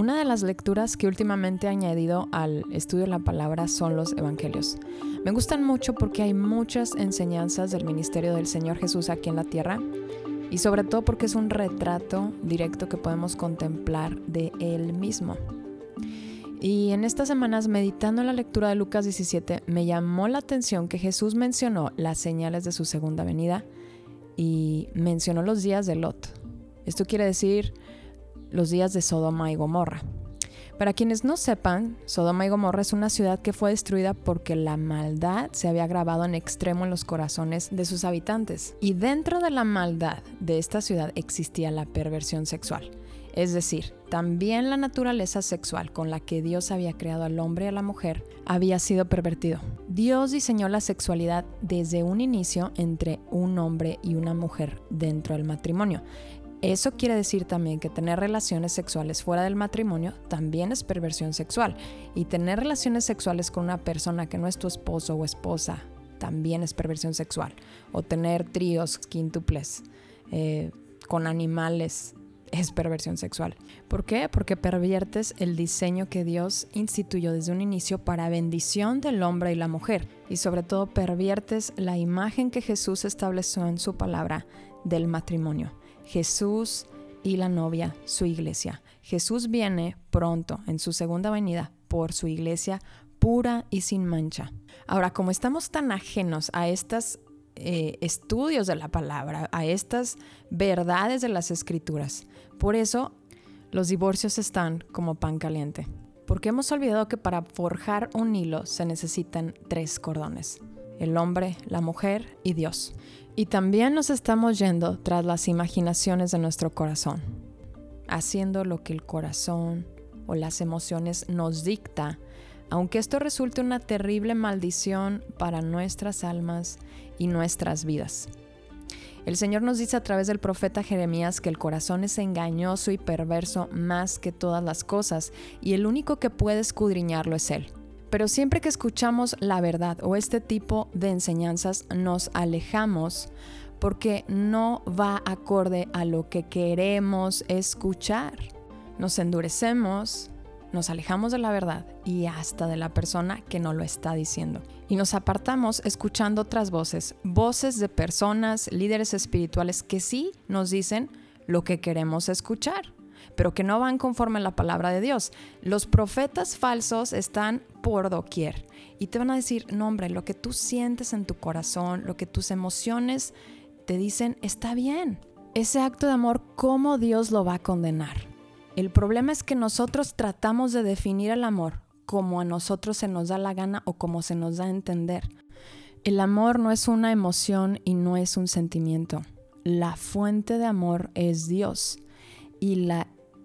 Una de las lecturas que últimamente he añadido al estudio de la palabra son los evangelios. Me gustan mucho porque hay muchas enseñanzas del ministerio del Señor Jesús aquí en la tierra y sobre todo porque es un retrato directo que podemos contemplar de Él mismo. Y en estas semanas, meditando en la lectura de Lucas 17, me llamó la atención que Jesús mencionó las señales de su segunda venida y mencionó los días de Lot. Esto quiere decir los días de Sodoma y Gomorra. Para quienes no sepan, Sodoma y Gomorra es una ciudad que fue destruida porque la maldad se había grabado en extremo en los corazones de sus habitantes. Y dentro de la maldad de esta ciudad existía la perversión sexual. Es decir, también la naturaleza sexual con la que Dios había creado al hombre y a la mujer había sido pervertido. Dios diseñó la sexualidad desde un inicio entre un hombre y una mujer dentro del matrimonio. Eso quiere decir también que tener relaciones sexuales fuera del matrimonio también es perversión sexual. Y tener relaciones sexuales con una persona que no es tu esposo o esposa también es perversión sexual. O tener tríos, quíntuples eh, con animales es perversión sexual. ¿Por qué? Porque perviertes el diseño que Dios instituyó desde un inicio para bendición del hombre y la mujer. Y sobre todo perviertes la imagen que Jesús estableció en su palabra del matrimonio. Jesús y la novia, su iglesia. Jesús viene pronto en su segunda venida por su iglesia pura y sin mancha. Ahora, como estamos tan ajenos a estos eh, estudios de la palabra, a estas verdades de las escrituras, por eso los divorcios están como pan caliente. Porque hemos olvidado que para forjar un hilo se necesitan tres cordones. El hombre, la mujer y Dios. Y también nos estamos yendo tras las imaginaciones de nuestro corazón, haciendo lo que el corazón o las emociones nos dicta, aunque esto resulte una terrible maldición para nuestras almas y nuestras vidas. El Señor nos dice a través del profeta Jeremías que el corazón es engañoso y perverso más que todas las cosas, y el único que puede escudriñarlo es Él. Pero siempre que escuchamos la verdad o este tipo de enseñanzas nos alejamos porque no va acorde a lo que queremos escuchar. Nos endurecemos, nos alejamos de la verdad y hasta de la persona que no lo está diciendo. Y nos apartamos escuchando otras voces, voces de personas, líderes espirituales que sí nos dicen lo que queremos escuchar pero que no van conforme a la palabra de Dios. Los profetas falsos están por doquier y te van a decir, no hombre, lo que tú sientes en tu corazón, lo que tus emociones te dicen, está bien. Ese acto de amor, ¿cómo Dios lo va a condenar? El problema es que nosotros tratamos de definir el amor como a nosotros se nos da la gana o como se nos da a entender. El amor no es una emoción y no es un sentimiento. La fuente de amor es Dios y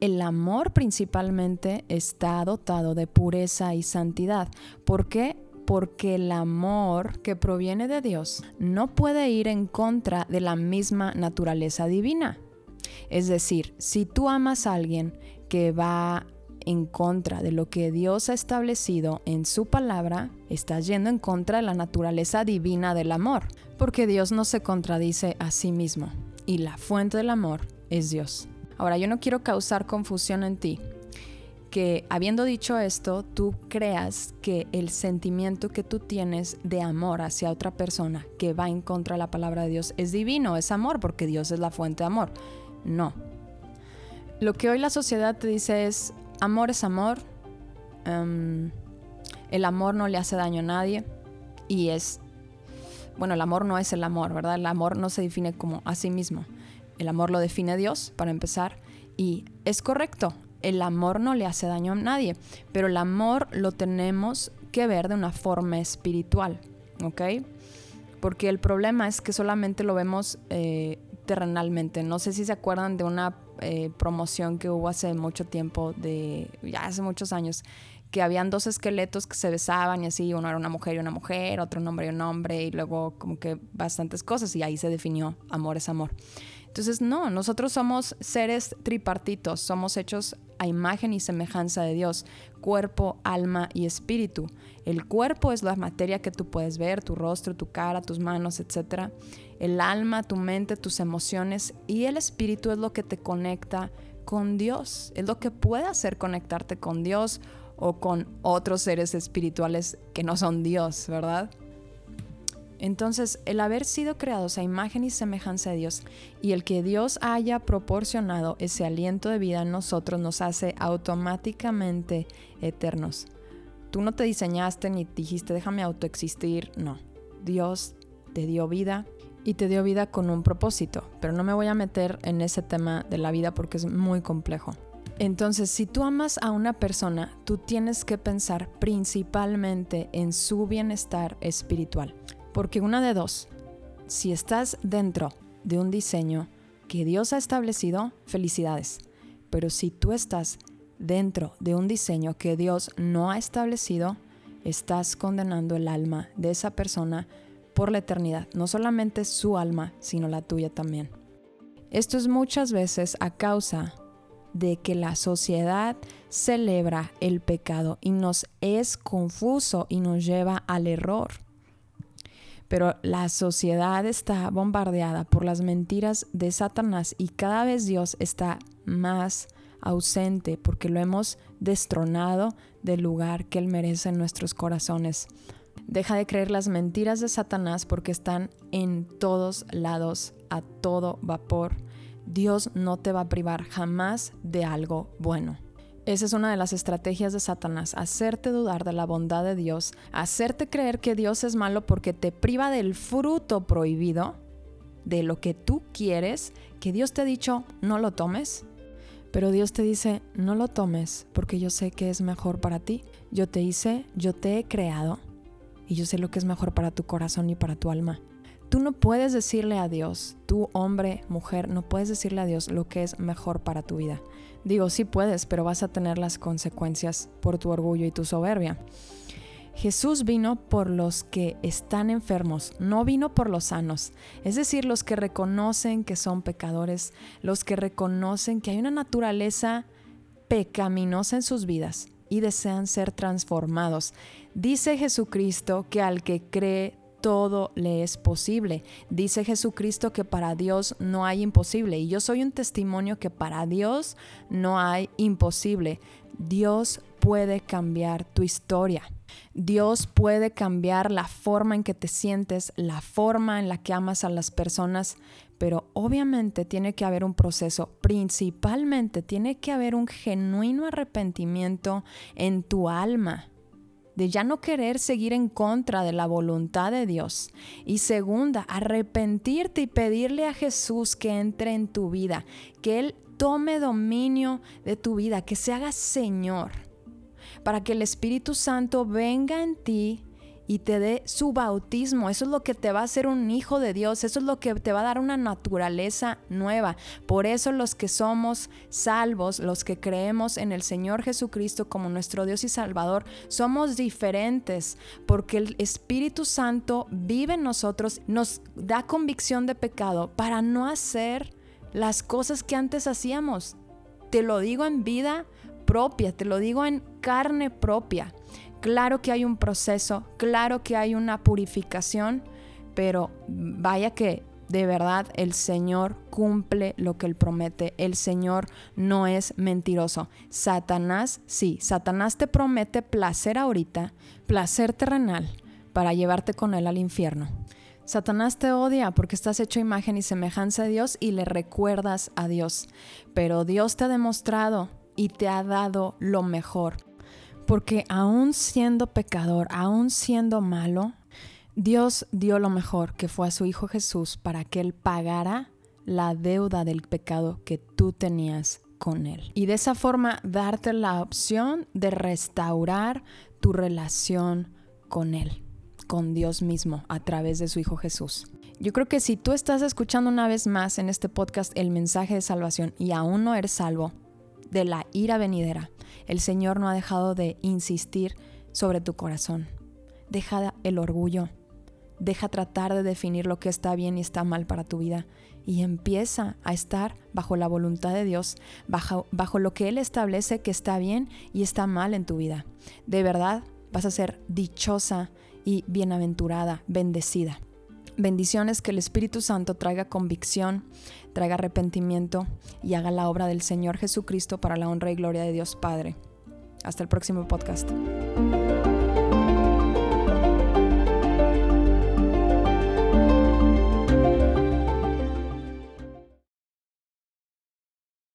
el amor principalmente está dotado de pureza y santidad. ¿Por qué? Porque el amor que proviene de Dios no puede ir en contra de la misma naturaleza divina. Es decir, si tú amas a alguien que va en contra de lo que Dios ha establecido en su palabra, estás yendo en contra de la naturaleza divina del amor, porque Dios no se contradice a sí mismo y la fuente del amor es Dios. Ahora, yo no quiero causar confusión en ti, que habiendo dicho esto, tú creas que el sentimiento que tú tienes de amor hacia otra persona que va en contra de la palabra de Dios es divino, es amor, porque Dios es la fuente de amor. No. Lo que hoy la sociedad te dice es, amor es amor, em, el amor no le hace daño a nadie y es, bueno, el amor no es el amor, ¿verdad? El amor no se define como a sí mismo. El amor lo define Dios, para empezar, y es correcto, el amor no le hace daño a nadie, pero el amor lo tenemos que ver de una forma espiritual, ¿ok? Porque el problema es que solamente lo vemos eh, terrenalmente. No sé si se acuerdan de una eh, promoción que hubo hace mucho tiempo, de ya hace muchos años, que habían dos esqueletos que se besaban y así, uno era una mujer y una mujer, otro un hombre y un hombre, y luego como que bastantes cosas, y ahí se definió amor es amor. Entonces, no, nosotros somos seres tripartitos, somos hechos a imagen y semejanza de Dios, cuerpo, alma y espíritu. El cuerpo es la materia que tú puedes ver, tu rostro, tu cara, tus manos, etc. El alma, tu mente, tus emociones y el espíritu es lo que te conecta con Dios. Es lo que puede hacer conectarte con Dios o con otros seres espirituales que no son Dios, ¿verdad? Entonces, el haber sido creados a imagen y semejanza de Dios y el que Dios haya proporcionado ese aliento de vida en nosotros nos hace automáticamente eternos. Tú no te diseñaste ni dijiste déjame autoexistir, no. Dios te dio vida y te dio vida con un propósito, pero no me voy a meter en ese tema de la vida porque es muy complejo. Entonces, si tú amas a una persona, tú tienes que pensar principalmente en su bienestar espiritual. Porque una de dos, si estás dentro de un diseño que Dios ha establecido, felicidades. Pero si tú estás dentro de un diseño que Dios no ha establecido, estás condenando el alma de esa persona por la eternidad, no solamente su alma, sino la tuya también. Esto es muchas veces a causa de que la sociedad celebra el pecado y nos es confuso y nos lleva al error. Pero la sociedad está bombardeada por las mentiras de Satanás y cada vez Dios está más ausente porque lo hemos destronado del lugar que Él merece en nuestros corazones. Deja de creer las mentiras de Satanás porque están en todos lados, a todo vapor. Dios no te va a privar jamás de algo bueno. Esa es una de las estrategias de Satanás, hacerte dudar de la bondad de Dios, hacerte creer que Dios es malo porque te priva del fruto prohibido, de lo que tú quieres, que Dios te ha dicho no lo tomes. Pero Dios te dice, no lo tomes porque yo sé que es mejor para ti. Yo te hice, yo te he creado y yo sé lo que es mejor para tu corazón y para tu alma. Tú no puedes decirle a Dios, tú hombre, mujer, no puedes decirle a Dios lo que es mejor para tu vida. Digo, sí puedes, pero vas a tener las consecuencias por tu orgullo y tu soberbia. Jesús vino por los que están enfermos, no vino por los sanos, es decir, los que reconocen que son pecadores, los que reconocen que hay una naturaleza pecaminosa en sus vidas y desean ser transformados. Dice Jesucristo que al que cree todo le es posible. Dice Jesucristo que para Dios no hay imposible. Y yo soy un testimonio que para Dios no hay imposible. Dios puede cambiar tu historia. Dios puede cambiar la forma en que te sientes, la forma en la que amas a las personas, pero obviamente tiene que haber un proceso, principalmente tiene que haber un genuino arrepentimiento en tu alma de ya no querer seguir en contra de la voluntad de Dios. Y segunda, arrepentirte y pedirle a Jesús que entre en tu vida, que Él tome dominio de tu vida, que se haga Señor, para que el Espíritu Santo venga en ti y te dé su bautismo. Eso es lo que te va a hacer un hijo de Dios. Eso es lo que te va a dar una naturaleza nueva. Por eso los que somos salvos, los que creemos en el Señor Jesucristo como nuestro Dios y Salvador, somos diferentes porque el Espíritu Santo vive en nosotros, nos da convicción de pecado para no hacer las cosas que antes hacíamos. Te lo digo en vida propia, te lo digo en carne propia. Claro que hay un proceso, claro que hay una purificación, pero vaya que de verdad el Señor cumple lo que Él promete. El Señor no es mentiroso. Satanás, sí, Satanás te promete placer ahorita, placer terrenal, para llevarte con Él al infierno. Satanás te odia porque estás hecho imagen y semejanza de Dios y le recuerdas a Dios. Pero Dios te ha demostrado y te ha dado lo mejor. Porque aún siendo pecador, aún siendo malo, Dios dio lo mejor, que fue a su Hijo Jesús, para que Él pagara la deuda del pecado que tú tenías con Él. Y de esa forma darte la opción de restaurar tu relación con Él, con Dios mismo, a través de su Hijo Jesús. Yo creo que si tú estás escuchando una vez más en este podcast el mensaje de salvación y aún no eres salvo de la ira venidera, el Señor no ha dejado de insistir sobre tu corazón. Deja el orgullo. Deja tratar de definir lo que está bien y está mal para tu vida y empieza a estar bajo la voluntad de Dios, bajo, bajo lo que Él establece que está bien y está mal en tu vida. De verdad vas a ser dichosa y bienaventurada, bendecida. Bendiciones que el Espíritu Santo traiga convicción, traiga arrepentimiento y haga la obra del Señor Jesucristo para la honra y gloria de Dios Padre. Hasta el próximo podcast.